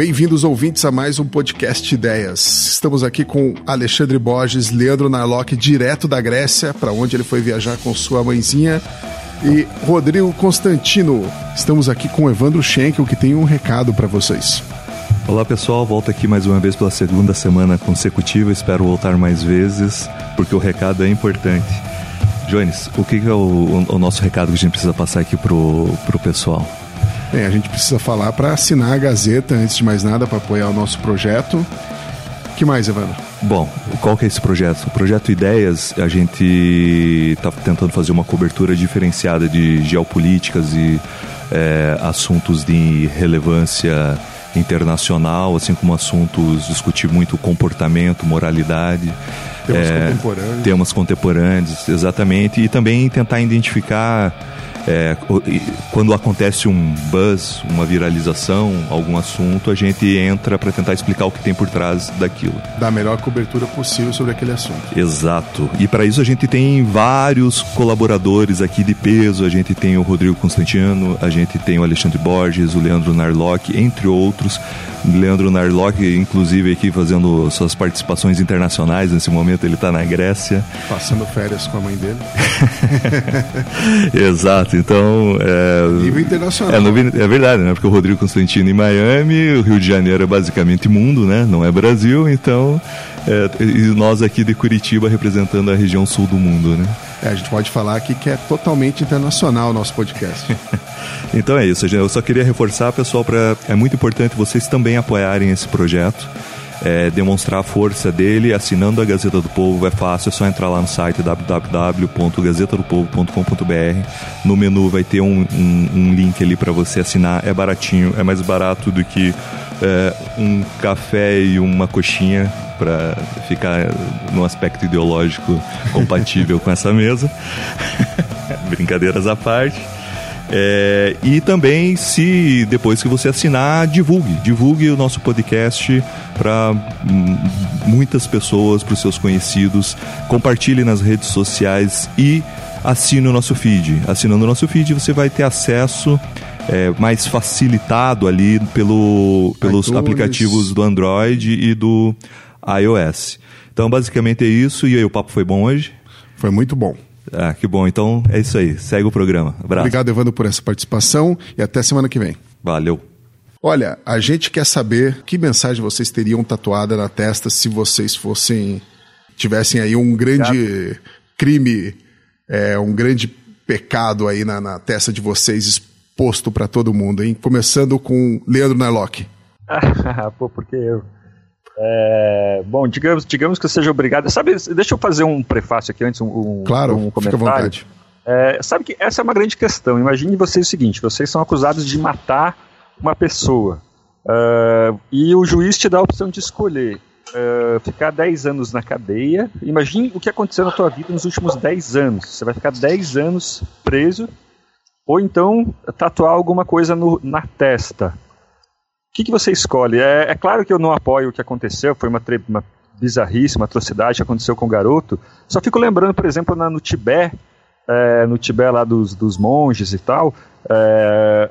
Bem-vindos, ouvintes, a mais um podcast Ideias. Estamos aqui com Alexandre Borges, Leandro Narlock, direto da Grécia, para onde ele foi viajar com sua mãezinha, e Rodrigo Constantino. Estamos aqui com Evandro Schenkel, que tem um recado para vocês. Olá pessoal, volto aqui mais uma vez pela segunda semana consecutiva. Espero voltar mais vezes, porque o recado é importante. Jones, o que é o, o nosso recado que a gente precisa passar aqui pro, pro pessoal? Bem, a gente precisa falar para assinar a Gazeta, antes de mais nada, para apoiar o nosso projeto. que mais, Evandro? Bom, qual que é esse projeto? O projeto Ideias, a gente está tentando fazer uma cobertura diferenciada de geopolíticas e é, assuntos de relevância internacional, assim como assuntos discutir muito comportamento, moralidade. Temas é, contemporâneos. Temas contemporâneos, exatamente. E também tentar identificar é, quando acontece um buzz, uma viralização, algum assunto, a gente entra para tentar explicar o que tem por trás daquilo. Dar a melhor cobertura possível sobre aquele assunto. Exato. E para isso a gente tem vários colaboradores aqui de peso. A gente tem o Rodrigo Constantino, a gente tem o Alexandre Borges, o Leandro Narlock, entre outros. Leandro Narlock, inclusive, aqui fazendo suas participações internacionais. Nesse momento ele está na Grécia. Passando férias com a mãe dele. Exato. Então. É, nível internacional. É, é, verdade, né? Porque o Rodrigo Constantino em Miami, o Rio de Janeiro é basicamente mundo, né? Não é Brasil, então. É, e nós aqui de Curitiba representando a região sul do mundo, né? É, a gente pode falar aqui que é totalmente internacional o nosso podcast. então é isso, eu só queria reforçar, pessoal, para é muito importante vocês também apoiarem esse projeto. É, demonstrar a força dele assinando a Gazeta do Povo é fácil, é só entrar lá no site www.gazetadopovo.com.br. No menu vai ter um, um, um link ali para você assinar, é baratinho, é mais barato do que é, um café e uma coxinha para ficar no aspecto ideológico compatível com essa mesa. Brincadeiras à parte. É, e também, se depois que você assinar, divulgue. Divulgue o nosso podcast para muitas pessoas, para os seus conhecidos. Compartilhe nas redes sociais e assine o nosso feed. Assinando o nosso feed, você vai ter acesso é, mais facilitado ali pelo, pelos iTunes. aplicativos do Android e do iOS. Então, basicamente é isso. E aí, o papo foi bom hoje? Foi muito bom. Ah, que bom. Então é isso aí. Segue o programa. Abraço. Obrigado, Evandro, por essa participação e até semana que vem. Valeu. Olha, a gente quer saber que mensagem vocês teriam tatuada na testa se vocês fossem. tivessem aí um grande crime, é, um grande pecado aí na, na testa de vocês exposto para todo mundo, hein? Começando com Leandro Narlock. Pô, porque eu. É, bom, digamos, digamos que eu seja obrigado. Sabe, deixa eu fazer um prefácio aqui antes, um, claro, um comentário. Fica à vontade. É, sabe que essa é uma grande questão. Imagine vocês o seguinte: vocês são acusados de matar uma pessoa. Uh, e o juiz te dá a opção de escolher uh, ficar 10 anos na cadeia. Imagine o que aconteceu na tua vida nos últimos 10 anos. Você vai ficar 10 anos preso, ou então tatuar alguma coisa no, na testa. O que, que você escolhe? É, é, claro que eu não apoio o que aconteceu, foi uma, uma bizarrice, uma atrocidade que aconteceu com o garoto. Só fico lembrando, por exemplo, na, no Tibete, é, no Tibete lá dos, dos monges e tal, é,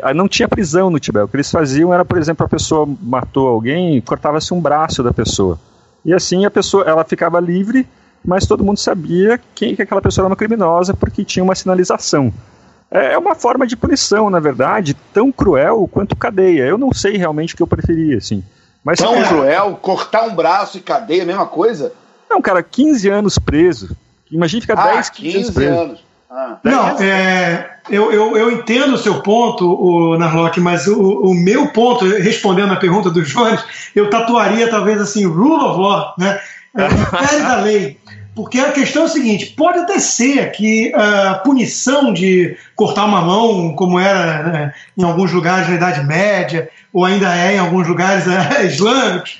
é, não tinha prisão no Tibete. O que eles faziam era, por exemplo, a pessoa matou alguém, cortava-se um braço da pessoa. E assim a pessoa, ela ficava livre, mas todo mundo sabia que, que aquela pessoa era uma criminosa porque tinha uma sinalização. É, é uma forma de punição, na verdade, tão cruel quanto cadeia. Eu não sei realmente o que eu preferia, assim. Mas, tão cara, cruel? Cortar um braço e cadeia, a mesma coisa? Não, cara, 15 anos preso. Imagina ficar ah, 10, 15, 15 anos preso. Anos. Ah. Não, é, eu, eu, eu, entendo o seu ponto, o Narlock, mas o, o, meu ponto, respondendo a pergunta do Jones, eu tatuaria talvez assim, rule of law, né? É, da lei. Porque a questão é a seguinte: pode até ser que a punição de cortar uma mão, como era né, em alguns lugares na Idade Média, ou ainda é em alguns lugares é, islâmicos,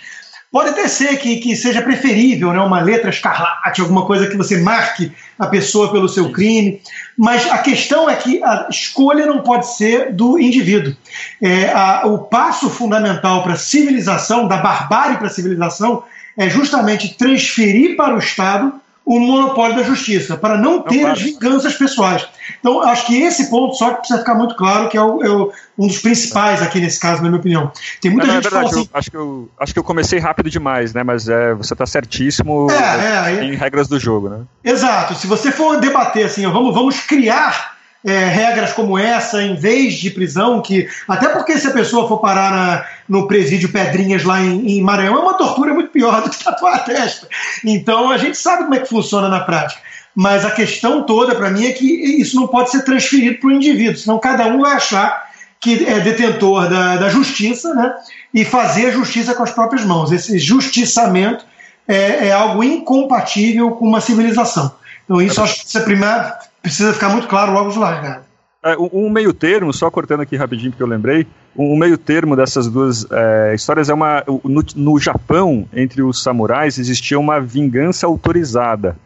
pode até ser que, que seja preferível né, uma letra escarlate, alguma coisa que você marque a pessoa pelo seu crime. Mas a questão é que a escolha não pode ser do indivíduo. É, a, o passo fundamental para a civilização, da barbárie para a civilização, é justamente transferir para o Estado o monopólio da justiça, para não ter claro. as vinganças pessoais. Então, acho que esse ponto só que precisa ficar muito claro, que é, o- é o- um dos principais aqui nesse caso, na minha opinião. Tem muita Não, não, é gente que fala verdade, assim, eu, acho, que eu, acho que eu comecei rápido demais, né? Mas é, você está certíssimo É, é, em regras do jogo, né? Exato. Se você for debater assim, ó, vamos, vamos criar é, regras como essa em vez de prisão, que até porque se a pessoa for parar na- no presídio Pedrinhas lá em, em Maranhão, é uma tortura muito pior do que tatuar a testa. Então a gente sabe como é que funciona na prática. Mas a questão toda para mim é que isso não pode ser transferido para o indivíduo, senão cada um vai achar que é detentor da, da justiça, né? E fazer a justiça com as próprias mãos. Esse justiçamento é, é algo incompatível com uma civilização. Então isso acho que precisa, primeiro, precisa ficar muito claro logo de largada. É, um meio termo, só cortando aqui rapidinho porque eu lembrei, um meio termo dessas duas é, histórias é uma. No, no Japão, entre os samurais, existia uma vingança autorizada.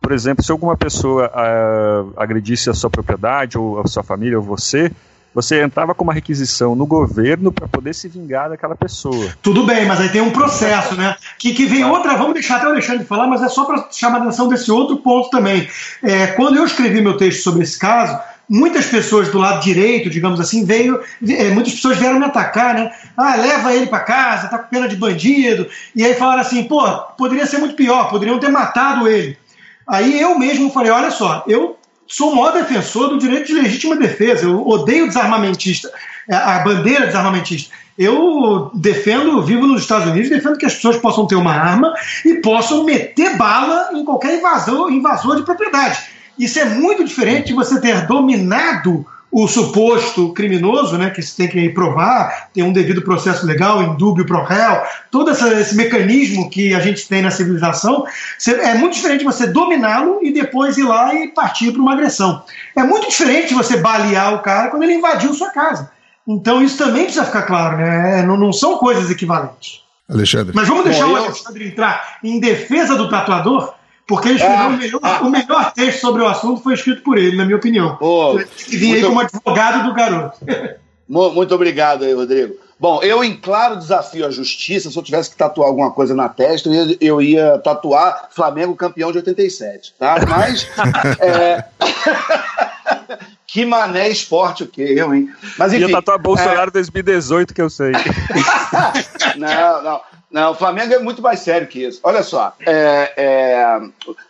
Por exemplo, se alguma pessoa ah, agredisse a sua propriedade, ou a sua família, ou você, você entrava com uma requisição no governo para poder se vingar daquela pessoa. Tudo bem, mas aí tem um processo, né? Que, que vem outra, vamos deixar até o Alexandre falar, mas é só para chamar a atenção desse outro ponto também. É, quando eu escrevi meu texto sobre esse caso, muitas pessoas do lado direito, digamos assim, veio, é, muitas pessoas vieram me atacar, né? Ah, leva ele para casa, tá com pena de bandido. E aí falaram assim, pô, poderia ser muito pior, poderiam ter matado ele. Aí eu mesmo falei, olha só, eu sou o maior defensor do direito de legítima defesa, eu odeio desarmamentista, é, a bandeira desarmamentista. Eu defendo, vivo nos Estados Unidos, defendo que as pessoas possam ter uma arma e possam meter bala em qualquer invasor, invasor de propriedade. Isso é muito diferente de você ter dominado o suposto criminoso, né, que se tem que provar, tem um devido processo legal, indúbio pro réu, todo essa- esse mecanismo que a gente tem na civilização, é muito diferente você dominá-lo e depois ir lá e partir para uma agressão. É muito diferente você balear o cara quando ele invadiu sua casa. Então isso também precisa ficar claro, né? Não, não são coisas equivalentes. Alexandre. Mas vamos deixar Bom, o eu- Alexandre entrar em defesa do tatuador, porque ele escreveu Ah, o, melhor, ah. o melhor texto sobre o assunto foi escrito por ele, na minha opinião. Ele que vir aí muito- como advogado do garoto. Mu- Muito obrigado aí, Rodrigo. Bom, eu em claro desafio à justiça, se eu tivesse que tatuar alguma coisa na testa, eu ia, eu ia tatuar Flamengo campeão de 87, tá? Mas. é, que mané esporte o quê, eu, hein? Mas enfim. Ia tatuar Bolsonaro 2018, que eu sei. Não, não. Não, o Flamengo é muito mais sério que isso. Olha só, é, é,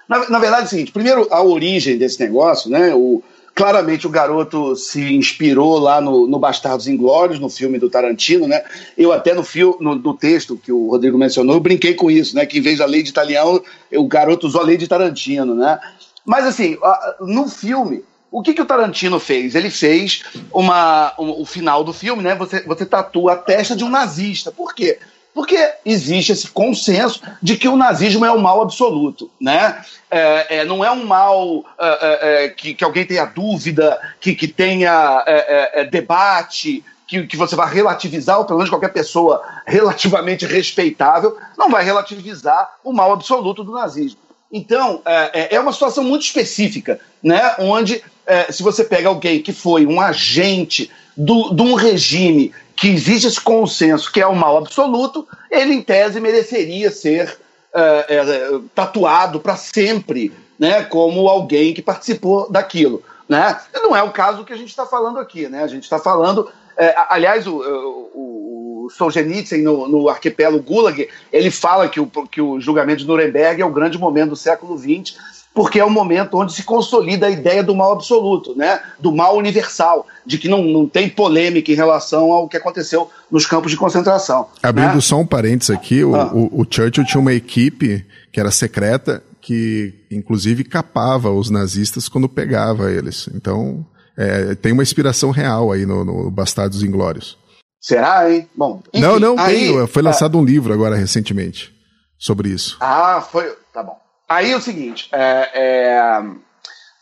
na, na verdade é o seguinte: primeiro, a origem desse negócio, né? O, claramente o garoto se inspirou lá no, no Bastardos Inglórios, no filme do Tarantino, né? Eu até no, fio, no, no texto que o Rodrigo mencionou, eu brinquei com isso, né? Que em vez da lei de italiano, o garoto usou a lei de Tarantino, né? Mas assim, no filme, o que, que o Tarantino fez? Ele fez uma, um- o final do filme, né? Você, você tatua a testa de um nazista. Por quê? Porque existe esse consenso de que o nazismo é o mal absoluto, né? É, é, não é um mal é, é, é, que, que alguém tenha dúvida, que, que tenha é, debate, que, que você vai relativizar, ou pelo menos qualquer pessoa relativamente respeitável, não vai relativizar o mal absoluto do nazismo. Então, é, é- é uma situação muito específica, né? onde, é, se você pega alguém que foi um agente do- de um regime que existe esse consenso que é o mal absoluto, ele, em tese, mereceria ser é, é, tatuado para sempre né? como alguém que participou daquilo. Né? Não é o caso que a gente está falando aqui. Né? A gente está falando. é, aliás, o, o Solzhenitsyn, no, no arquipélago Gulag, ele fala que o, que o julgamento de Nuremberg é o grande momento do século XX, porque é o momento onde se consolida a ideia do mal absoluto, né? do mal universal, de que não, não tem polêmica em relação ao que aconteceu nos campos de concentração. Abrindo né? só um parênteses aqui, o, Ah. o- o Churchill tinha uma equipe que era secreta, que inclusive capava os nazistas quando pegava eles. Então, é, tem uma inspiração real aí no, no Bastardos Inglórios. Será, hein? Bom, enfim, não, não, aí- tem. Foi lançado um livro agora recentemente sobre isso. Ah, foi. Tá bom. Aí é o seguinte: é, é,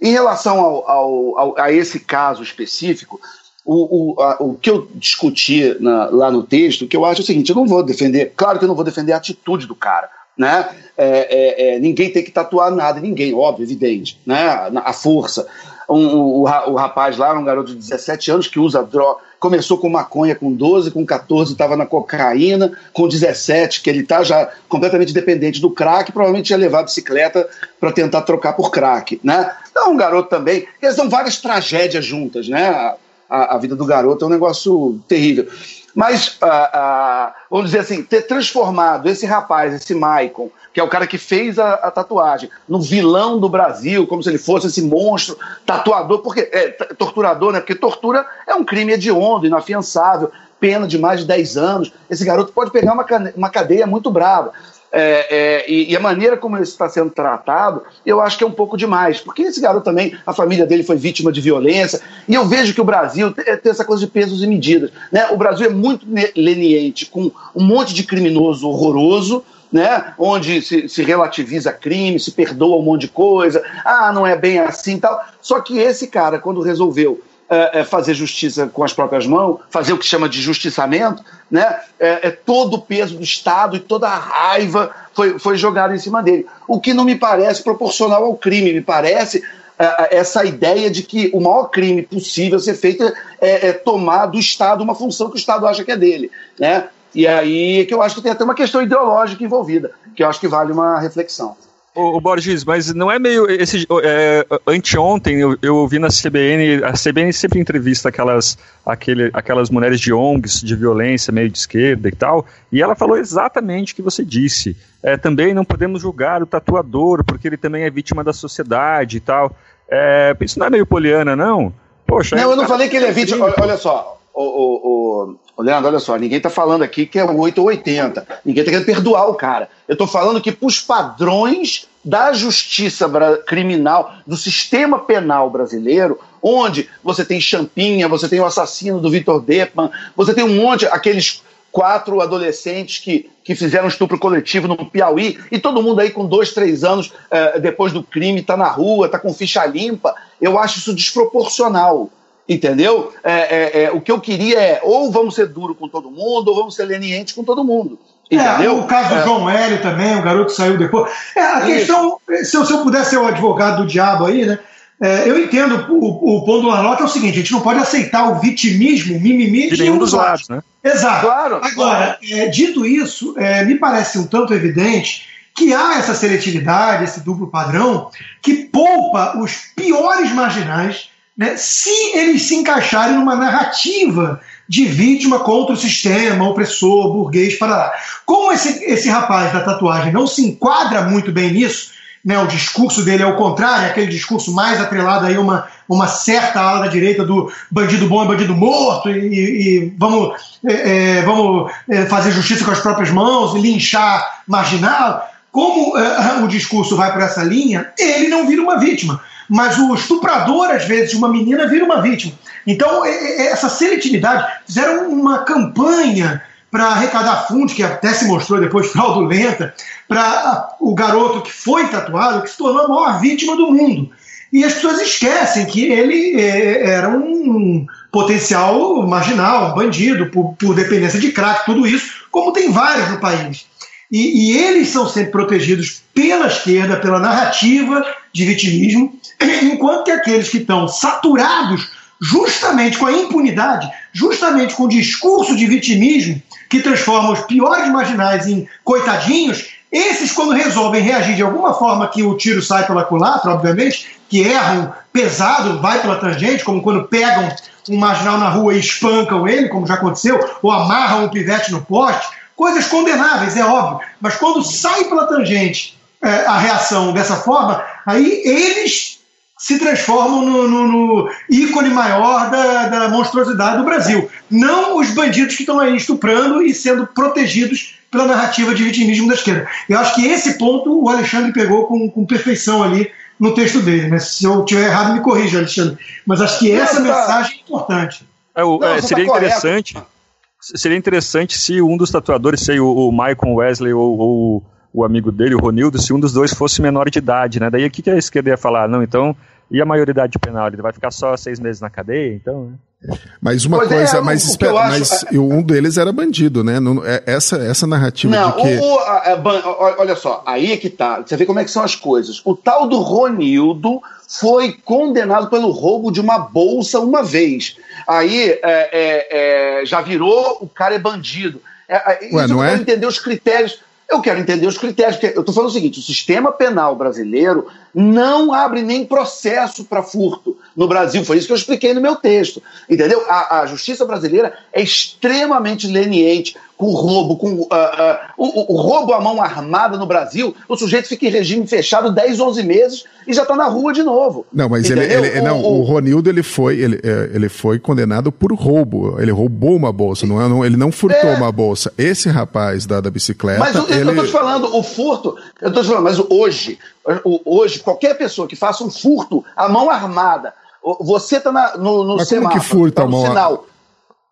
em relação ao, ao- ao- a esse caso específico, o, o, a- o que eu discuti na- lá no texto, que eu acho é o seguinte: eu não vou defender, claro que eu não vou defender a atitude do cara. Né? É, é, é, ninguém tem que tatuar nada ninguém, óbvio, evidente, né? a, força. um, o, o, rapaz lá, um garoto de 17 anos que usa droga, começou com maconha com 12, com 14 estava na cocaína, com 17, que ele está já completamente dependente do crack, provavelmente ia levar a bicicleta para tentar trocar por crack, né? Então, um garoto também, eles são várias tragédias juntas, né? A, a, a vida do garoto é um negócio terrível. Mas, uh, uh, vamos dizer assim, ter transformado esse rapaz, esse Maicon, que é o cara que fez a, a, tatuagem, no vilão do Brasil, como se ele fosse esse monstro tatuador, porque é, torturador, né? Porque tortura é um crime hediondo, inafiançável, pena de mais de 10 anos. Esse garoto pode pegar uma, uma cadeia muito brava. É, é, e, e, a maneira como ele está sendo tratado, eu acho que é um pouco demais. Porque esse garoto também, a família dele foi vítima de violência, e eu vejo que o Brasil tem, tem essa coisa de pesos e medidas. Né? O Brasil é muito leniente com um monte de criminoso horroroso, né? onde se, se, relativiza crime, se perdoa um monte de coisa, ah, não é bem assim tal. Só que esse cara, quando resolveu é, é, fazer justiça com as próprias mãos, fazer o que chama de justiçamento, né? É, é, todo o peso do Estado e toda a raiva foi, foi jogada em cima dele. O que não me parece proporcional ao crime, me parece é, é, essa ideia de que o maior crime possível ser feito é, é, tomar do Estado uma função que o Estado acha que é dele. Né? E aí que eu acho que tem até uma questão ideológica envolvida, que eu acho que vale uma reflexão. O, Borges, mas não é meio. Esse, é, anteontem eu, eu ouvi na CBN, a CBN sempre entrevista aquelas, aquele, aquelas mulheres de ONGs de violência, meio de esquerda e tal, e ela falou exatamente o que você disse. É, também não podemos julgar o tatuador, porque ele também é vítima da sociedade e tal. É, isso não é meio poliana, não? Poxa. Não, eu não falei que ele é vítima. Olha, olha só, o, o, o, Leandro, olha só, ninguém está falando aqui que é 8 ou 80. Ninguém está querendo perdoar o cara. Eu estou falando que, para os padrões da justiça criminal, do sistema penal brasileiro, onde você tem Champinha, você tem o assassino do Vitor Deppman, você tem um monte, aqueles quatro adolescentes que, que fizeram estupro coletivo no Piauí, e todo mundo aí com dois, três anos eh, depois do crime está na rua, está com ficha limpa. Eu acho isso desproporcional. Entendeu? É, é, é, o que eu queria é ou vamos ser duro com todo mundo, ou vamos ser leniente com todo mundo. É, entendeu? o caso do é. João Hélio também, o garoto saiu depois. É, a questão, se eu, se eu pudesse ser o advogado do diabo aí, né? É, eu entendo o, o ponto do Arnold, é o seguinte: a gente não pode aceitar o vitimismo, o mimimi de nenhum dos lados, né? Exato. Claro, Agora, claro. É, dito isso, é, me parece um tanto evidente que há essa seletividade, esse duplo padrão, que poupa os piores marginais né, se eles se encaixarem numa narrativa de vítima contra o sistema opressor, burguês, para lá. Como esse, esse rapaz da tatuagem não se enquadra muito bem nisso, né, o discurso dele é o contrário, é aquele discurso mais atrelado aí a uma, uma certa ala da direita do bandido bom e bandido morto, e, e vamos, é, é, vamos é, fazer justiça com as próprias mãos, linchar marginal. Como é, o discurso vai para essa linha, ele não vira uma vítima mas o estuprador, às vezes, de uma menina vira uma vítima. Então, essa seletividade, fizeram uma campanha para arrecadar fundos, que até se mostrou depois fraudulenta, para o garoto que foi tatuado, que se tornou a maior vítima do mundo. E as pessoas esquecem que ele é, era um potencial marginal, um bandido, por, por dependência de crack, tudo isso, como tem vários no país. E, e, eles são sempre protegidos pela esquerda, pela narrativa de vitimismo, enquanto que aqueles que estão saturados justamente com a impunidade, justamente com o discurso de vitimismo que transforma os piores marginais em coitadinhos, esses, quando resolvem reagir de alguma forma que o tiro sai pela culatra, obviamente, que erram pesado, vai pela tangente, como quando pegam um marginal na rua e espancam ele, como já aconteceu, ou amarram um pivete no poste, coisas condenáveis, é óbvio, mas quando sai pela tangente é, a reação dessa forma, aí eles se transformam no, no, no ícone maior da, da, monstruosidade do Brasil. Não os bandidos que estão aí estuprando e sendo protegidos pela narrativa de vitimismo da esquerda. Eu acho que esse ponto o Alexandre pegou com, com perfeição ali no texto dele. Né? Se eu tiver errado, me corrija, Alexandre. Mas acho que essa Não, tá... mensagem é importante. É, o, Não, é, seria tá interessante. Seria interessante se um dos tatuadores, sei o, o Michael Wesley ou, ou o amigo dele, o Ronildo, se um dos dois fosse menor de idade, né? Daí o que, que a esquerda ia falar? Não, então E a maioridade penal, ele vai ficar só seis meses na cadeia, então, né? Mas uma pois é, coisa, é, mas, o, espera, mas acho... um deles era bandido, né? É, essa, essa narrativa não, de que... O, a, a, olha só, aí é que tá. Você vê como é que são as coisas. O tal do Ronildo foi condenado pelo roubo de uma bolsa uma vez. Aí é, é, é já virou, o cara é bandido. É, Ué, não é? entender os critérios. Eu quero entender os critérios. eu estou falando o seguinte: o sistema penal brasileiro não abre nem processo para furto no Brasil. Foi isso que eu expliquei no meu texto. Entendeu? A, a justiça brasileira é extremamente leniente com roubo, com uh, uh, o, o, roubo à mão armada no Brasil. O sujeito fica em regime fechado 10, 11 meses e já está na rua de novo. Não, mas ele, ele, não, o, o Ronildo ele foi, ele, é, ele foi condenado por roubo. Ele roubou uma bolsa, não é? Não, ele não furtou é, uma bolsa. Esse rapaz da, da bicicleta. Mas o, ele... eu estou te falando, o furto. Eu estou te falando, mas hoje, hoje, qualquer pessoa que faça um furto à mão armada, você está no, no mas semáforo, como que furta tá a mão sinal.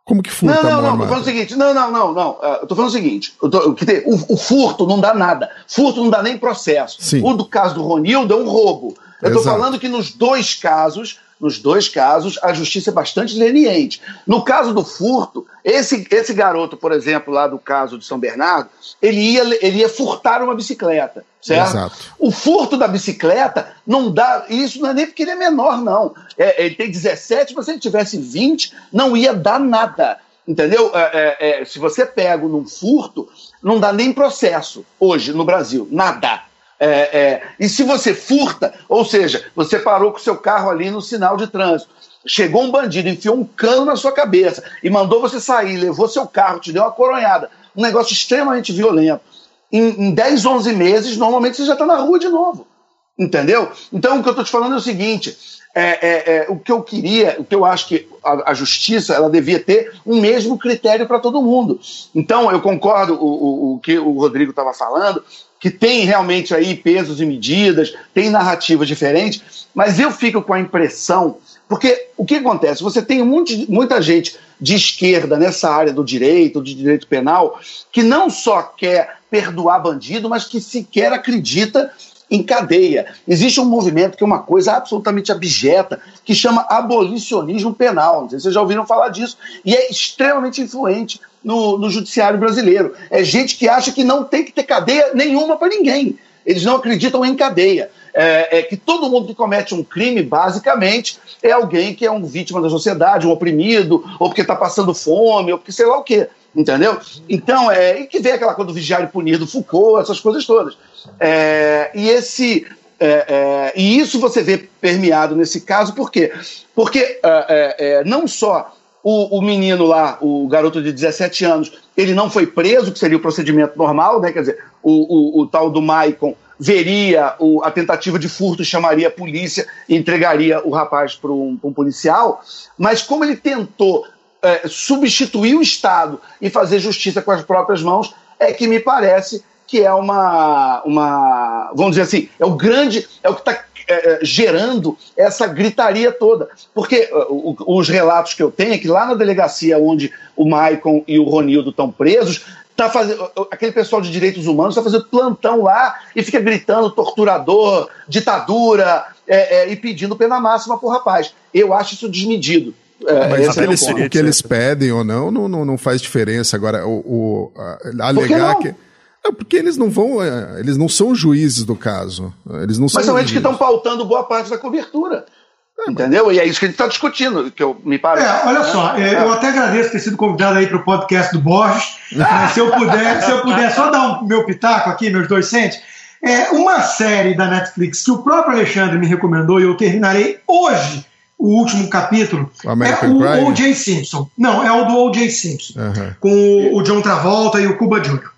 Como que furta não, não, não, tô falando o seguinte, não, não, não, não, uh, eu tô falando o seguinte, tô, que o, o, furto não dá nada, furto não dá nem processo. Sim. O do caso do Ronildo é um roubo. Eu estou falando que nos dois casos nos dois casos, a justiça é bastante leniente. No caso do furto, esse, esse garoto, por exemplo, lá do caso de São Bernardo, ele ia, ele ia furtar uma bicicleta, certo? Exato. O furto da bicicleta não dá. Isso não é nem porque ele é menor, não. É, ele tem 17, mas se ele tivesse 20, não ia dar nada. Entendeu? É, é, é, se você pega num furto, não dá nem processo hoje no Brasil. Nada. É, é, e se você furta, ou seja, você parou com seu carro ali no sinal de trânsito, chegou um bandido, enfiou um cano na sua cabeça e mandou você sair, levou seu carro, te deu uma coronhada, um negócio extremamente violento. Em, em 10, 11 meses, normalmente você já está na rua de novo. Entendeu? Então, o que eu estou te falando é o seguinte: é, é, é, o que eu queria, o que eu acho que a, a justiça ela devia ter um mesmo critério para todo mundo. Então, eu concordo com o, o que o Rodrigo estava falando, que tem realmente aí pesos e medidas, tem narrativas diferentes, mas eu fico com a impressão, porque o que acontece? Você tem muita gente de esquerda nessa área do direito, de direito penal, que não só quer perdoar bandido, mas que sequer acredita em cadeia. Existe um movimento que é uma coisa absolutamente abjeta, que chama abolicionismo penal. Não sei se vocês já ouviram falar disso. E é extremamente influente no, no judiciário brasileiro. É gente que acha que não tem que ter cadeia nenhuma para ninguém. Eles não acreditam em cadeia. É, é, que todo mundo que comete um crime, basicamente, é alguém que é um vítima da sociedade, um oprimido, ou porque está passando fome, ou porque sei lá o quê. Entendeu? Então, é, e que vem aquela coisa do vigiário punido, Foucault, essas coisas todas. É, e esse. É, é, e isso você vê permeado nesse caso, por quê? Porque é, é, não só o, o, menino lá, o garoto de 17 anos, ele não foi preso, que seria o procedimento normal, né? Quer dizer, o, o, o tal do Maicon veria a tentativa de furto, chamaria a polícia e entregaria o rapaz para um, um, policial, mas como ele tentou é, substituir o Estado e fazer justiça com as próprias mãos, é que me parece que é uma, uma vamos dizer assim, é o grande, é o que está é, é, gerando essa gritaria toda. Porque uh, os relatos que eu tenho é que lá na delegacia onde o Maicon e o Ronildo estão presos, tá fazendo, aquele pessoal de direitos humanos está fazendo plantão lá e fica gritando torturador, ditadura é, é, e pedindo pena máxima pro rapaz. Eu acho isso desmedido. É, mas eles, o que eles pedem ou não, não, não, faz diferença. Agora, o, o a, alegar que. É porque eles não vão, é, eles não são juízes do caso. Eles não mas são eles que estão pautando boa parte da cobertura. É, entendeu? E é isso que a gente está discutindo, que eu, me parece. É, olha só, é, eu até agradeço ter sido convidado aí para o podcast do Borges. se eu puder, se eu puder só dar um meu pitaco aqui, meus dois centes. É uma série da Netflix que o próprio Alexandre me recomendou e eu terminarei hoje o último capítulo o é o O.J. Simpson. Não, é o do O.J. Simpson, uhum. com o John Travolta e o Cuba Jr.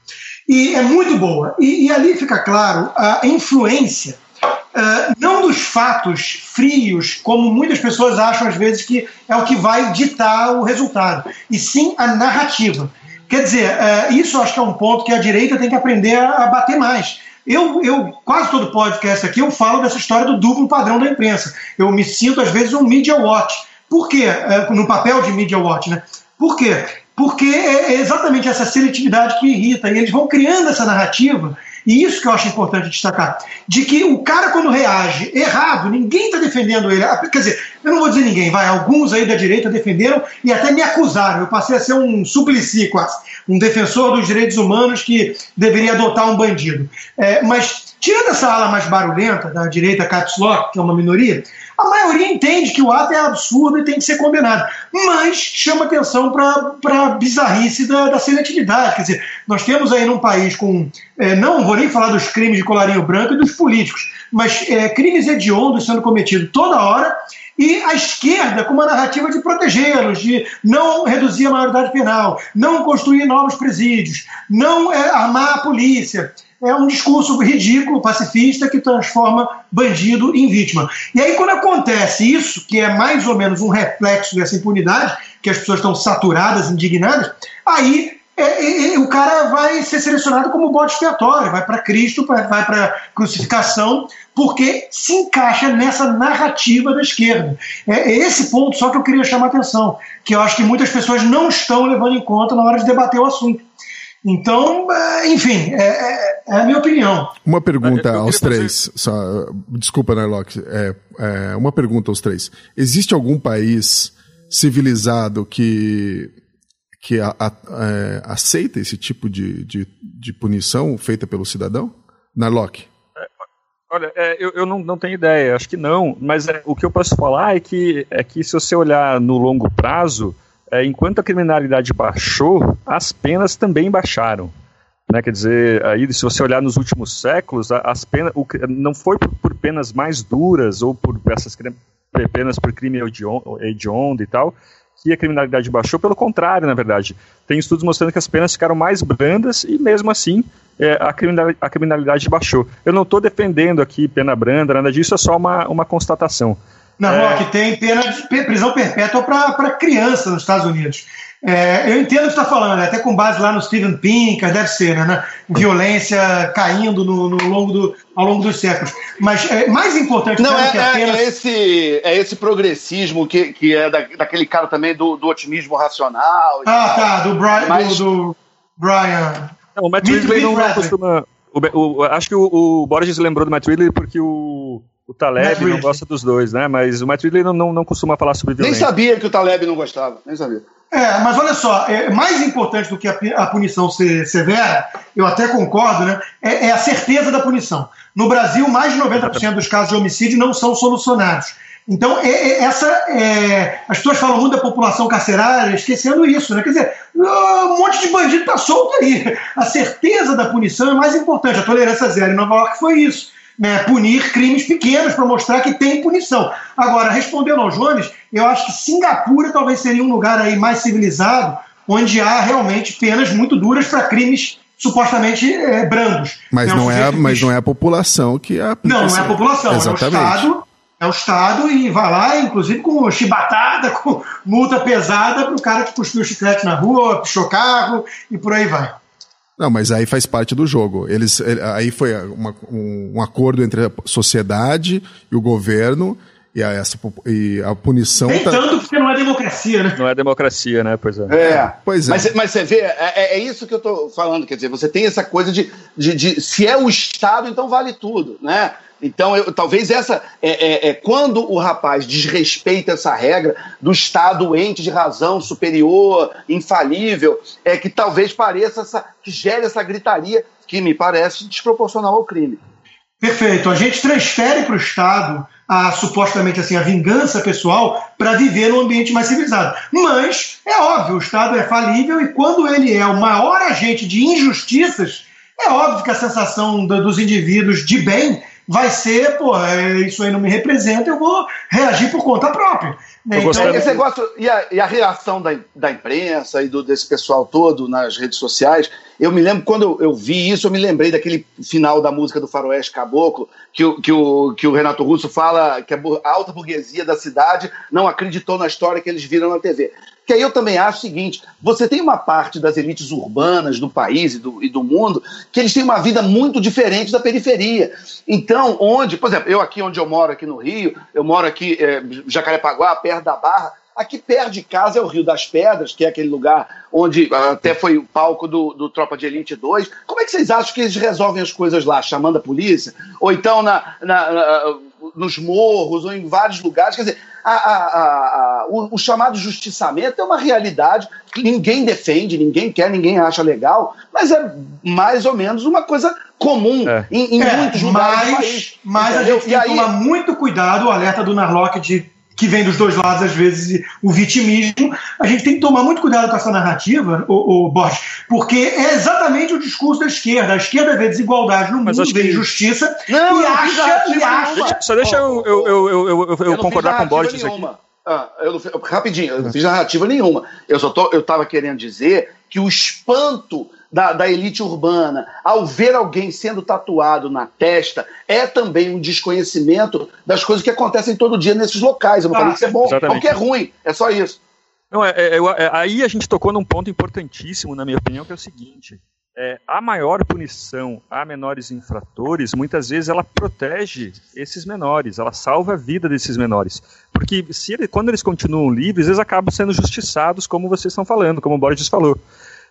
E é muito boa. E, e ali fica claro a influência, uh, não dos fatos frios, como muitas pessoas acham às vezes que é o que vai ditar o resultado, e sim a narrativa. Quer dizer, uh, isso acho que é um ponto que a direita tem que aprender a, a bater mais eu, eu, quase todo podcast aqui, eu falo dessa história do duplo padrão da imprensa. Eu me sinto, às vezes, um media watch. Por quê? É, no papel de media watch, né? Por quê? Porque é exatamente essa seletividade que irrita. E eles vão criando essa narrativa E isso que eu acho importante destacar, de que o cara quando reage errado, ninguém está defendendo ele. Quer dizer, eu não vou dizer ninguém, vai, alguns aí da direita defenderam e até me acusaram. Eu passei a ser um suplici quase, um defensor dos direitos humanos que deveria adotar um bandido. É, mas tirando essa ala mais barulhenta da direita lock, que é uma minoria, a maioria entende que o ato é absurdo e tem que ser condenado, mas chama atenção para a bizarrice da, da, seletividade. Quer dizer, nós temos aí num país com. É, não vou nem falar dos crimes de colarinho branco e dos políticos, mas é, crimes hediondos sendo cometidos toda hora e a esquerda com uma narrativa de protegê-los, de não reduzir a maioridade penal, não construir novos presídios, não é, armar a polícia é um discurso ridículo, pacifista, que transforma bandido em vítima. E aí, quando acontece isso, que é mais ou menos um reflexo dessa impunidade, que as pessoas estão saturadas, indignadas, aí é, é, o cara vai ser selecionado como bode expiatório, vai para Cristo, vai para crucificação, porque se encaixa nessa narrativa da esquerda. É, é esse ponto só que eu queria chamar a atenção, que eu acho que muitas pessoas não estão levando em conta na hora de debater o assunto. Então, é, enfim, é, é, é, a minha opinião. Uma pergunta aos três. Só, desculpa, Narlock. É, é, uma pergunta aos três. Existe algum país civilizado que, que a, a, é, aceita esse tipo de, de, de, punição feita pelo cidadão? Narlock. Olha, é, eu, eu não, não, tenho ideia, acho que não, mas é, o que eu posso falar é que, é que se você olhar no longo prazo, é, enquanto a criminalidade baixou, as penas também baixaram. Né, quer dizer, aí, se você olhar nos últimos séculos, as penas, o, não foi por, por, penas mais duras ou por essas penas por crime hediondo e tal, que a criminalidade baixou, pelo contrário, na verdade. Tem estudos mostrando que as penas ficaram mais brandas e, mesmo assim, é, a, criminalidade, a, criminalidade, baixou. Eu não estou defendendo aqui pena branda, nada disso, é só uma, uma constatação. Não, é... que tem pena de prisão perpétua para criança nos Estados Unidos. É, eu entendo o que você está falando, até com base lá no Steven Pinker, deve ser, né, né? Violência caindo no, no, longo do, ao longo dos séculos. Mas é mais importante Não, é, que apenas... é, esse, é esse progressismo que, que é da, daquele cara também do, do otimismo racional. Ah, tá, do Brian. Mas... Do, do Brian. Não, o Matt Ridley não, não costuma. O, o, acho que o, o Borges lembrou do Matt Ridley porque o o Taleb não gosta dos dois, né? Mas o Matt Ridley não, não, não costuma falar sobre violência. Nem sabia que o Taleb não gostava, nem sabia. É, mas olha só, é, mais importante do que a, a punição ser severa, eu até concordo, né? É, é, a certeza da punição. No Brasil, mais de 90% dos casos de homicídio não são solucionados. Então, é, é essa, é, as pessoas falam muito da população carcerária, esquecendo isso, né? Quer dizer, um monte de bandido está solto aí. A certeza da punição é mais importante. A tolerância zero em Nova York foi isso né, punir crimes pequenos para mostrar que tem punição. Agora, respondendo ao Jones, eu acho que Singapura talvez seria um lugar aí mais civilizado, onde há realmente penas muito duras para crimes supostamente é, brandos. Mas, não é, mas não é a população que é Não, não é a população, Exatamente. é o Estado. É o Estado e vai lá, inclusive com chibatada, com multa pesada para o cara que cuspiu chiclete na rua, pichou carro e por aí vai. Não, mas aí faz parte do jogo. Eles, aí foi uma, um, um, acordo entre a sociedade e o governo e a, essa, e a punição. Nem tá... tanto porque não é democracia, né? Não é democracia, né? Pois é. é pois é. Mas, mas você vê, é, é, é isso que eu estou falando. Quer dizer, você tem essa coisa de, de, de se é o Estado, então vale tudo, né? Então, eu, talvez essa é, é, é, quando o rapaz desrespeita essa regra do Estado ente de razão superior, infalível, é que talvez pareça essa, que gere essa gritaria que me parece desproporcional ao crime. Perfeito. A gente transfere para o Estado a supostamente assim a vingança pessoal para viver num ambiente mais civilizado. Mas é óbvio, o Estado é falível e quando ele é o maior agente de injustiças, é óbvio que a sensação do, dos indivíduos de bem vai ser, pô, é, isso aí não me representa, eu vou reagir por conta própria. Né? Então, esse negócio, e a, e a reação da, da imprensa e do, desse pessoal todo nas redes sociais, eu me lembro, quando eu, eu, vi isso, eu me lembrei daquele final da música do Faroeste Caboclo, que, o, que, o, que o Renato Russo fala que a alta burguesia da cidade não acreditou na história que eles viram na TV. Que aí eu também acho o seguinte: você tem uma parte das elites urbanas do país e do, e do mundo que eles têm uma vida muito diferente da periferia. Então, onde, por exemplo, eu aqui onde eu moro, aqui no Rio, eu moro aqui, é, Jacarepaguá, perto da Barra, Aqui perto de casa é o Rio das Pedras, que é aquele lugar onde até foi o palco do, do Tropa de Elite 2. Como é que vocês acham que eles resolvem as coisas lá? Chamando a polícia? Ou então na, na, na nos morros ou em vários lugares? Quer dizer, a, a, a, o, o, chamado justiçamento é uma realidade que ninguém defende, ninguém quer, ninguém acha legal, mas é mais ou menos uma coisa comum é. em, em é, muitos lugares mas, do país. Mas entendeu? a gente tem que aí, tomar muito cuidado, o alerta do Narlock de que vem dos dois lados, às vezes, o vitimismo. A gente tem que tomar muito cuidado com essa narrativa, o, o Borges, porque é exatamente o discurso da esquerda. A esquerda vê desigualdade no mundo, vê injustiça não, e acha. E acha... Só deixa eu, eu, eu, eu, eu, eu concordar com o Borges aqui. Ah, eu não, rapidinho, eu não fiz narrativa nenhuma. Eu só tô, eu estava querendo dizer que o espanto da, da, elite urbana, ao ver alguém sendo tatuado na testa, é também um desconhecimento das coisas que acontecem todo dia nesses locais. Eu não ah, falei que é bom, exatamente. não que é ruim, é só isso. Não, é, é, é, aí a gente tocou num ponto importantíssimo, na minha opinião, que é o seguinte: é, a maior punição a menores infratores, muitas vezes ela protege esses menores, ela salva a vida desses menores. Porque se ele, quando eles continuam livres, eles acabam sendo justiçados, como vocês estão falando, como o Borges falou.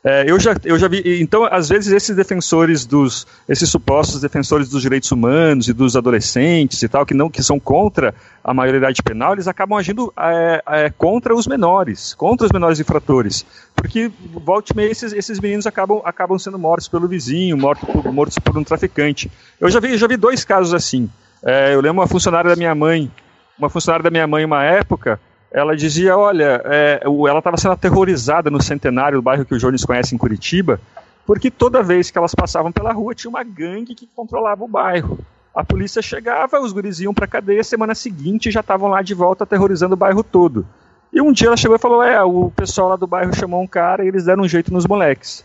É, eu, já, eu já vi. Então, às vezes, esses defensores dos. esses supostos defensores dos direitos humanos e dos adolescentes e tal, que não que são contra a maioridade penal, eles acabam agindo é, é, contra os menores, contra os menores infratores. Porque, volte meia, esses, esses meninos acabam, acabam sendo mortos pelo vizinho, mortos por, mortos por um traficante. Eu já vi, já vi dois casos assim. É, eu lembro uma funcionária da minha mãe, uma funcionária da minha mãe, uma época, ela dizia, olha, é, ela estava sendo aterrorizada no centenário, o bairro que o Jones conhece em Curitiba, porque toda vez que elas passavam pela rua tinha uma gangue que controlava o bairro. A polícia chegava, os guris iam para a cadeia, semana seguinte já estavam lá de volta aterrorizando o bairro todo. E um dia ela chegou e falou: É, o pessoal lá do bairro chamou um cara e eles deram um jeito nos moleques.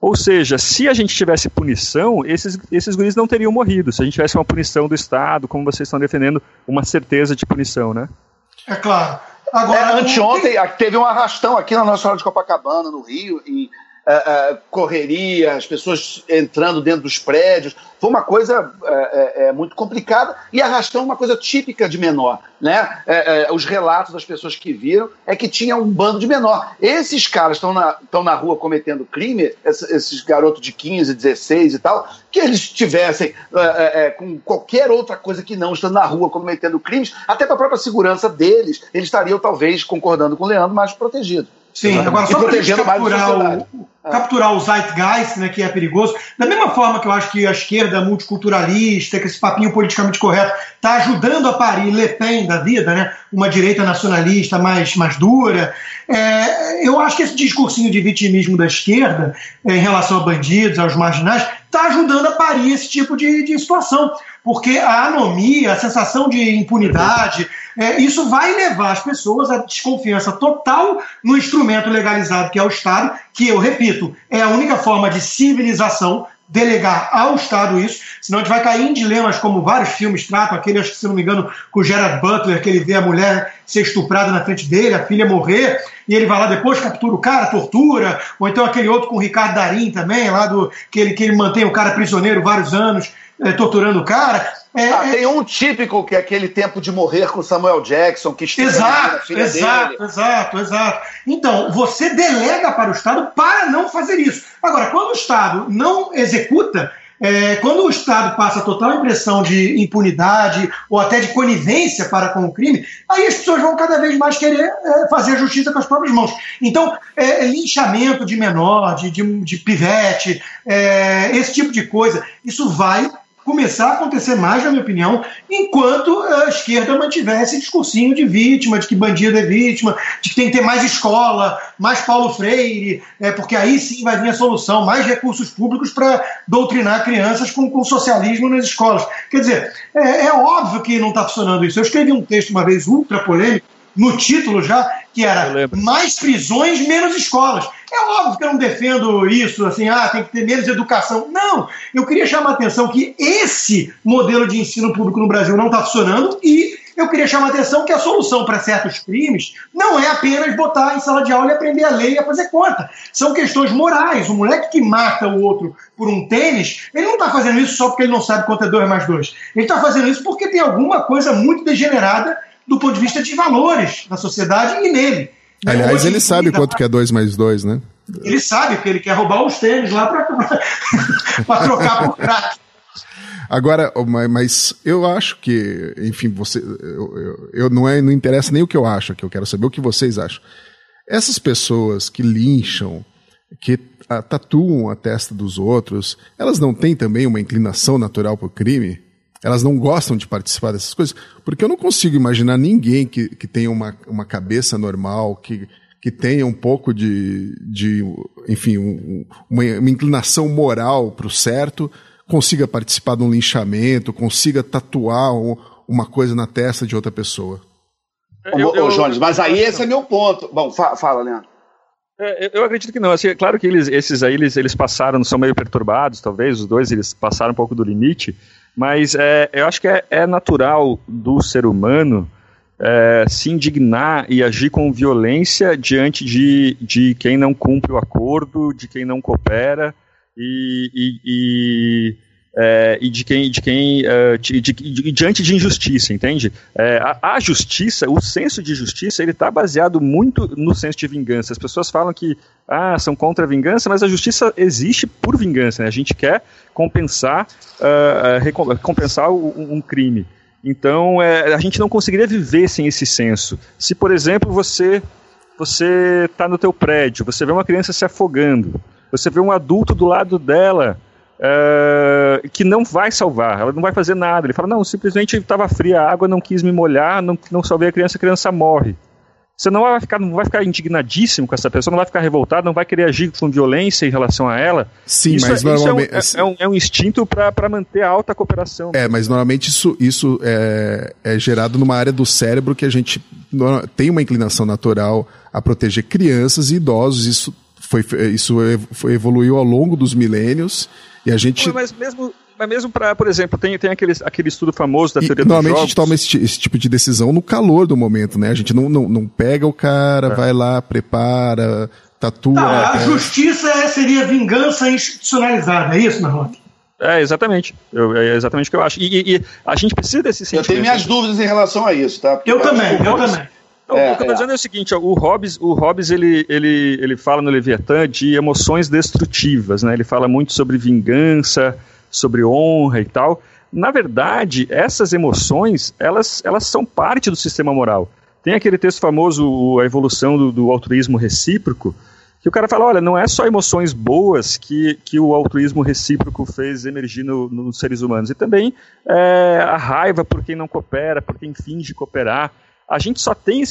Ou seja, se a gente tivesse punição, esses, esses guris não teriam morrido. Se a gente tivesse uma punição do Estado, como vocês estão defendendo, uma certeza de punição, né? É claro. Agora, é, anteontem tem... teve um arrastão aqui na Nossa Senhora de Copacabana, no Rio, em uh, correria, as pessoas entrando dentro dos prédios. Foi uma coisa uh, muito complicada e arrastão uma coisa típica de menor. Né? os relatos das pessoas que viram é que tinha um bando de menor. Esses caras estão na, na rua cometendo crime, esses garotos de 15, 16 e tal, que eles tivessem com qualquer outra coisa que não estando na rua cometendo crimes, até para a própria segurança deles, eles estariam talvez concordando com o Leandro, mais protegidos. Sim, agora só para capturar o, capturar o zeitgeist, né, que é perigoso. Da mesma forma que eu acho que a esquerda multiculturalista, que esse papinho politicamente correto, está ajudando a parir Le Pen da vida, né, uma direita nacionalista mais, mais dura, é, eu acho que esse discursinho de vitimismo da esquerda é, em relação a bandidos, aos marginais, está ajudando a parir esse tipo de, de situação. Porque a anomia, a sensação de impunidade, é, isso vai levar as pessoas à desconfiança total no instrumento legalizado que é o Estado, que eu repito, é a única forma de civilização delegar ao Estado isso, senão a gente vai cair em dilemas como vários filmes tratam, aquele, acho que se não me engano, com o Gerard Butler, que ele vê a mulher ser estuprada na frente dele, a filha morrer, e ele vai lá depois, captura o cara, tortura, ou então aquele outro com o Ricardo Darim também, lá do que ele, que ele mantém o cara prisioneiro vários anos, é, torturando o cara. É, ah, é... Tem um típico que é aquele tempo de morrer com Samuel Jackson, que Exato, filha exato, dele. exato, exato. Então, você delega para o Estado para não fazer isso. Agora, quando o Estado não executa, é, quando o Estado passa a total impressão de impunidade ou até de conivência para com o crime, aí as pessoas vão cada vez mais querer é, fazer a justiça com as próprias mãos. Então, é, linchamento de menor, de, de, de pivete, é, esse tipo de coisa, isso vai começar a acontecer mais, na minha opinião, enquanto a esquerda mantiver esse discursinho de vítima, de que bandido é vítima, de que tem que ter mais escola, mais Paulo Freire, é, porque aí sim vai vir a solução, mais recursos públicos para doutrinar crianças com, com socialismo nas escolas. Quer dizer, é, é óbvio que não está funcionando isso. Eu escrevi um texto uma vez ultra polêmico, no título já, que era mais prisões, menos escolas. É óbvio que eu não defendo isso, assim, ah, tem que ter menos educação. Não, eu queria chamar a atenção que esse modelo de ensino público no Brasil não está funcionando e eu queria chamar a atenção que a solução para certos crimes não é apenas botar em sala de aula e aprender a ler e a fazer conta. São questões morais. O moleque que mata o outro por um tênis, ele não está fazendo isso só porque ele não sabe quanto é 2 mais 2. Ele está fazendo isso porque tem alguma coisa muito degenerada do ponto de vista de valores na sociedade e nele. Aliás, ele sabe quanto que é 2 mais 2, né? Ele sabe, porque ele quer roubar os tênis lá para trocar por crack. Agora, mas eu acho que, enfim, você, eu, eu, eu, não é, não interessa nem o que eu acho, que eu quero saber o que vocês acham. Essas pessoas que lincham, que a, tatuam a testa dos outros, elas não têm também uma inclinação natural para o crime? Elas não gostam de participar dessas coisas? Porque eu não consigo imaginar ninguém que, que tenha uma, uma cabeça normal, que, que tenha um pouco de, de enfim, um, uma, uma inclinação moral para o certo, consiga participar de um linchamento, consiga tatuar um, uma coisa na testa de outra pessoa. Eu, eu, ô, Jones, mas aí esse é meu ponto. Bom, fa fala, Leandro. É, eu acredito que não. Assim, é claro que eles, esses aí eles, eles passaram, são meio perturbados, talvez, os dois eles passaram um pouco do limite, mas é, eu acho que é, é natural do ser humano é, se indignar e agir com violência diante de, de quem não cumpre o acordo, de quem não coopera e, e, e, é, e de quem, de quem uh, de, de, de, diante de injustiça, entende? É, a, a, justiça, o senso de justiça, ele está baseado muito no senso de vingança. As pessoas falam que ah, são contra a vingança, mas a justiça existe por vingança. Né? A gente quer compensar, uh, compensar um, um crime. Então, é, a gente não conseguiria viver sem esse senso. Se, por exemplo, você você está no teu prédio, você vê uma criança se afogando, você vê um adulto do lado dela é, que não vai salvar, ela não vai fazer nada. Ele fala, não, simplesmente estava fria a água, não quis me molhar, não, não salvei a criança, a criança morre. Você não vai, ficar, não vai ficar indignadíssimo com essa pessoa, não vai ficar revoltado, não vai querer agir com violência em relação a ela. Sim, isso mas é, normalmente. Isso é, um, é, um, é um instinto para manter a alta cooperação. É, mas normalmente isso, isso é, é gerado numa área do cérebro que a gente tem uma inclinação natural a proteger crianças e idosos. Isso foi, isso foi, evoluiu ao longo dos milênios e a gente. Mas mesmo, mas mesmo para, por exemplo, tem, tem aquele, aquele estudo famoso da teoria e, Normalmente jogos. a gente toma esse, esse, tipo de decisão no calor do momento, né? A gente não, não, não pega o cara, é. vai lá, prepara, tatua. Tá, a justiça é, seria vingança institucionalizada, é isso, Marlon? É, exatamente. Eu, é exatamente o que eu acho. E, e, e, a gente precisa desse sentimento. Eu tenho minhas dúvidas em relação a isso, tá? Porque eu, eu também, eu também. Então, é, o que eu estou é. dizendo é o seguinte, ó, o Hobbes, o Hobbes ele, ele, ele fala no Leviatã de emoções destrutivas, né? ele fala muito sobre vingança, sobre honra e tal. Na verdade, essas emoções, elas, elas são parte do sistema moral. Tem aquele texto famoso, A Evolução do, do Altruísmo Recíproco, que o cara fala, olha, não é só emoções boas que, que o altruísmo recíproco fez emergir no, nos seres humanos, e também é, a raiva por quem não coopera, por quem finge cooperar, a gente só tem.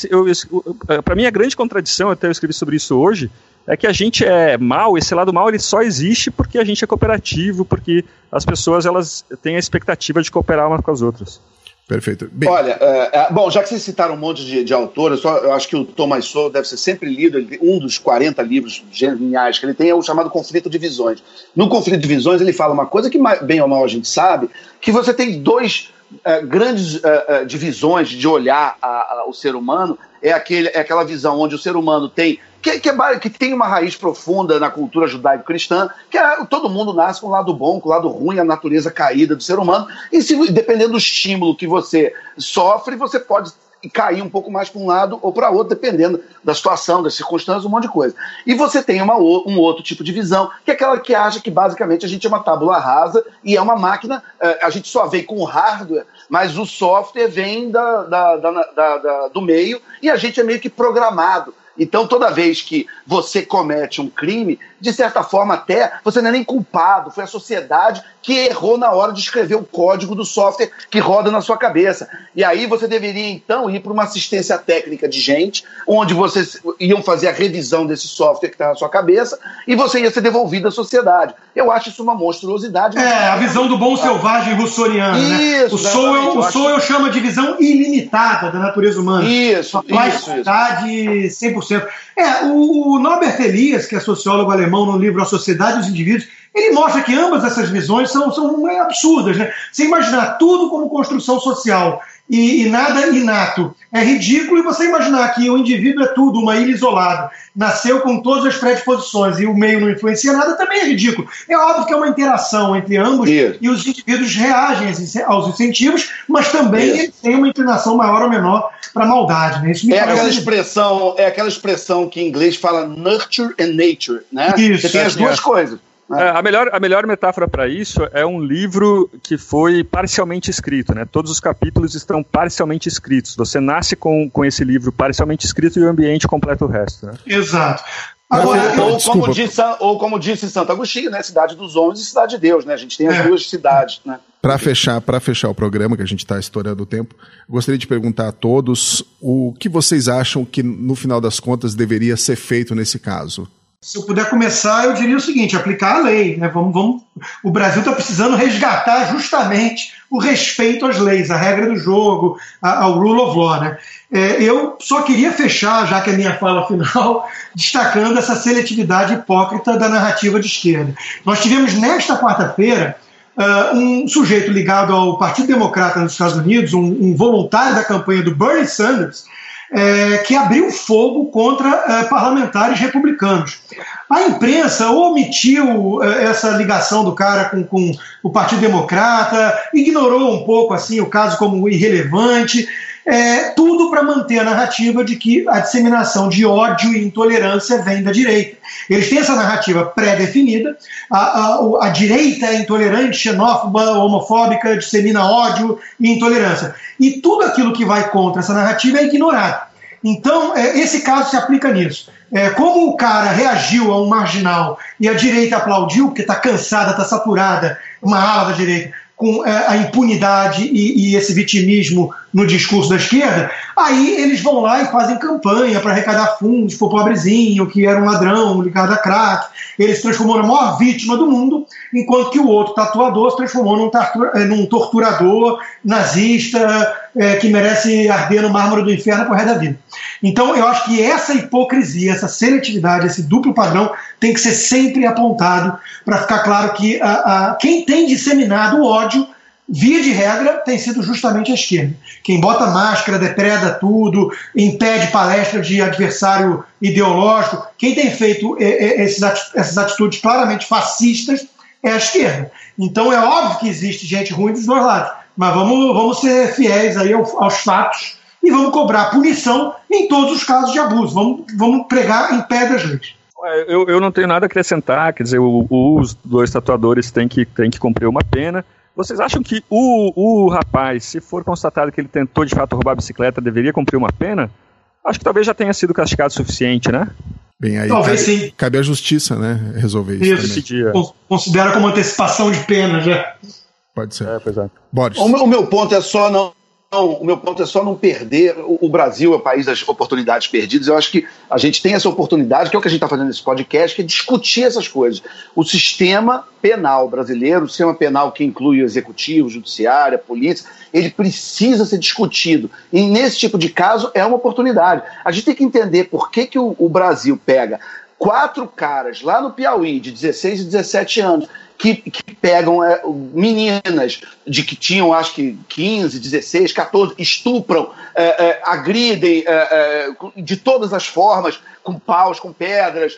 Para mim, a grande contradição, até eu escrevi sobre isso hoje, é que a gente é mal, esse lado mal ele só existe porque a gente é cooperativo, porque as pessoas elas têm a expectativa de cooperar umas com as outras. Perfeito. Bem... Olha, é, é, bom, já que vocês citaram um monte de, de autores, eu, eu acho que o Thomas Sowell deve ser sempre lido, ele, um dos 40 livros geniais que ele tem é o chamado Conflito de Visões. No Conflito de Visões ele fala uma coisa que bem ou mal a gente sabe, que você tem dois é, grandes é, divisões de olhar a, a, o ser humano é, aquele, é aquela visão onde o ser humano tem que, que, é, que tem uma raiz profunda na cultura judaico-cristã, que é todo mundo nasce com o lado bom, com o lado ruim, a natureza caída do ser humano, e se, dependendo do estímulo que você sofre, você pode cair um pouco mais para um lado ou para outro, dependendo da situação, das circunstâncias, um monte de coisa. E você tem uma, um outro tipo de visão, que é aquela que acha que basicamente a gente é uma tábula rasa e é uma máquina, eh, a gente só vem com o hardware, mas o software vem da, da, da, da do meio e a gente é meio que programado. Então, toda vez que você comete um crime, de certa forma até, você não é nem culpado, foi a sociedade que errou na hora de escrever o código do software que roda na sua cabeça. E aí você deveria então ir para uma assistência técnica de gente, onde vocês iam fazer a revisão desse software que está na sua cabeça e você ia ser devolvido à sociedade. Eu acho isso uma monstruosidade. É, a visão do bom selvagem russoniano. Né? Isso, né? O Sowell, o Sowell chama de visão ilimitada da natureza humana. Isso, isso, isso. 100%. É, o, o Norbert Elias, que é sociólogo alemão no livro A Sociedade dos Indivíduos, ele mostra que ambas essas visões são, são absurdas. Né? Você imaginar tudo como construção social e, e, nada inato é ridículo, e você imaginar que o indivíduo é tudo, uma ilha isolada, nasceu com todas as predisposições e o meio não influencia nada, também é ridículo. É óbvio que é uma interação entre ambos Isso. e os indivíduos reagem aos incentivos, mas também Isso. eles têm uma inclinação maior ou menor para a maldade. Né? é, aquela expressão, é aquela expressão que em inglês fala nurture and nature. Né? Isso, você tem as duas coisas. É, a, melhor, a melhor metáfora para isso é um livro que foi parcialmente escrito, né? Todos os capítulos estão parcialmente escritos. Você nasce com, com esse livro parcialmente escrito e o ambiente completa o resto, né? Exato. Agora, ou, como disse, ou como disse Santo Agostinho, né? Cidade dos homens e cidade de Deus, né? A gente tem as é. duas cidades, né? Para fechar, para fechar o programa, que a gente está estourando o tempo, gostaria de perguntar a todos o que vocês acham que, no final das contas, deveria ser feito nesse caso. Se eu puder começar, eu diria o seguinte: aplicar a lei. Né? Vamos, vamos, o Brasil está precisando resgatar justamente o respeito às leis, a regra do jogo, ao rule of law. Né? É, eu só queria fechar, já que é minha fala final, destacando essa seletividade hipócrita da narrativa de esquerda. Nós tivemos nesta quarta-feira. Uh, um sujeito ligado ao Partido Democrata nos Estados Unidos, um, um voluntário da campanha do Bernie Sanders, é, que abriu fogo contra é, parlamentares republicanos. A imprensa omitiu é, essa ligação do cara com, com, o Partido Democrata, ignorou um pouco assim o caso como irrelevante, é, tudo para manter a narrativa de que a disseminação de ódio e intolerância vem da direita. Eles têm essa narrativa pré-definida, a, a, a, direita é intolerante, xenófoba, homofóbica, dissemina ódio e intolerância. E tudo aquilo que vai contra essa narrativa é ignorado. Então, é, esse caso se aplica nisso. É, como o cara reagiu a um marginal e a direita aplaudiu, porque está cansada, está saturada, uma ala da direita, com é, a impunidade e, e, esse vitimismo no discurso da esquerda, aí eles vão lá e fazem campanha para arrecadar fundos para o pobrezinho, que era um ladrão ligado a crack. Ele se transformou na maior vítima do mundo, enquanto que o outro tatuador se transformou num, é, num torturador nazista é, que merece arder no mármore do inferno por resto da vida. Então, eu acho que essa hipocrisia, essa seletividade, esse duplo padrão tem que ser sempre apontado para ficar claro que a, a, quem tem disseminado o ódio via de regra, tem sido justamente a esquerda. Quem bota máscara, depreda tudo, impede palestra de adversário ideológico, quem tem feito é, é, essas atitudes claramente fascistas é a esquerda. Então é óbvio que existe gente ruim dos dois lados, mas vamos, vamos ser fiéis aí aos fatos e vamos cobrar punição em todos os casos de abuso. Vamos, vamos pregar em pé das leis. Eu, eu não tenho nada a acrescentar, quer dizer, o, os dois tatuadores têm que, têm que cumprir uma pena. Vocês acham que o, o rapaz, se for constatado que ele tentou de fato roubar a bicicleta, deveria cumprir uma pena? Acho que talvez já tenha sido castigado o suficiente, né? Bem, aí Talvez cabe, sim. cabe à justiça, né? Resolver isso. Isso, dia. considera como antecipação de pena já. Pode ser. É, pois é. Boris. O meu, o meu ponto é só não, não, o meu ponto é só não perder. O, Brasil é o país das oportunidades perdidas. Eu acho que a gente tem essa oportunidade, que é o que a gente está fazendo nesse podcast, que é discutir essas coisas. O sistema penal brasileiro, o sistema penal que inclui o executivo, o judiciário, a polícia, ele precisa ser discutido. E nesse tipo de caso é uma oportunidade. A gente tem que entender por que, que o, o Brasil pega quatro caras lá no Piauí, de 16 e 17 anos, que, que pegam é, meninas de que tinham, acho que 15, 16, 14, estupram, é, é, agridem é, é, de todas as formas, com paus, com pedras,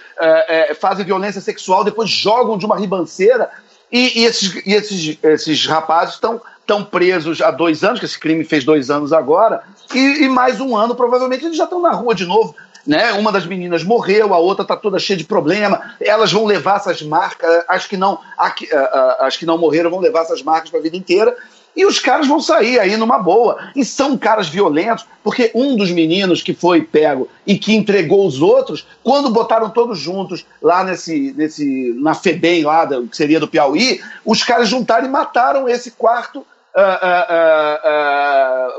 fazem violência sexual, depois jogam de uma ribanceira. E, e, esses, e esses, esses rapazes estão estão presos há dois anos, que esse crime fez dois anos agora, e, e mais um ano, provavelmente, eles já estão na rua de novo né? Uma das meninas morreu, a outra está toda cheia de problema. Elas vão levar essas marcas, as que não, as que não morreram vão levar essas marcas para a vida inteira. E os caras vão sair aí numa boa. E são caras violentos, porque um dos meninos que foi pego e que entregou os outros, quando botaram todos juntos lá nesse, nesse na FEBEM, lá, que seria do Piauí, os caras juntaram e mataram esse quarto uh,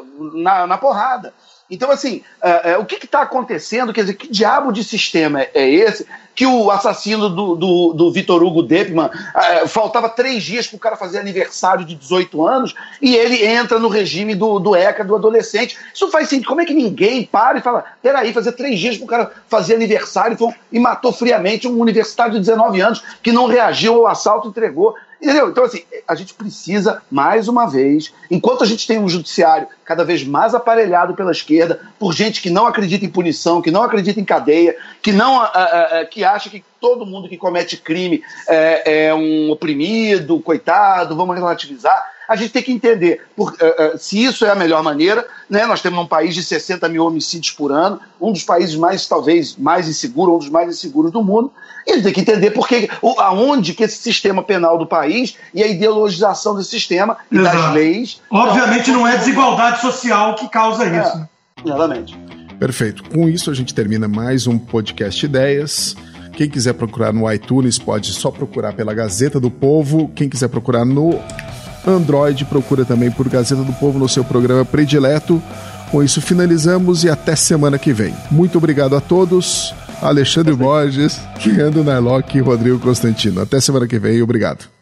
uh, uh, na, na porrada. Então, assim, uh, uh, o que está acontecendo? Quer dizer, que diabo de sistema é, é esse que o assassino do, do, do Vitor Hugo Deppman uh, faltava três dias para o cara fazer aniversário de 18 anos e ele entra no regime do, do ECA, do adolescente. Isso faz sentido. Como é que ninguém para e fala, peraí, fazer três dias para o cara fazer aniversário e matou friamente um universitário de 19 anos que não reagiu ao assalto e entregou. Entendeu? Então, assim, a gente precisa, mais uma vez, enquanto a gente tem um judiciário cada vez mais aparelhado pela esquerda, por gente que não acredita em punição, que não acredita em cadeia, que não que acha que todo mundo que comete crime é, é um oprimido, coitado, vamos relativizar a gente tem que entender por, uh, uh, se isso é a melhor maneira. Né? Nós temos um país de 60 mil homicídios por ano, um dos países mais, talvez, mais inseguros, um dos mais inseguros do mundo. E gente tem que entender porque, o, aonde que esse sistema penal do país e a ideologização desse sistema e Exato. das leis. Obviamente não é desigualdade social que causa é, isso. Exatamente. Perfeito. Com isso a gente termina mais um podcast Ideias. Quem quiser procurar no iTunes pode só procurar pela Gazeta do Povo. Quem quiser procurar no Android, procura também por Gazeta do Povo no seu programa predileto. Com isso, finalizamos e até semana que vem. Muito obrigado a todos. Alexandre Borges, Leandro Narlock e Rodrigo Constantino. Até semana que vem. Obrigado.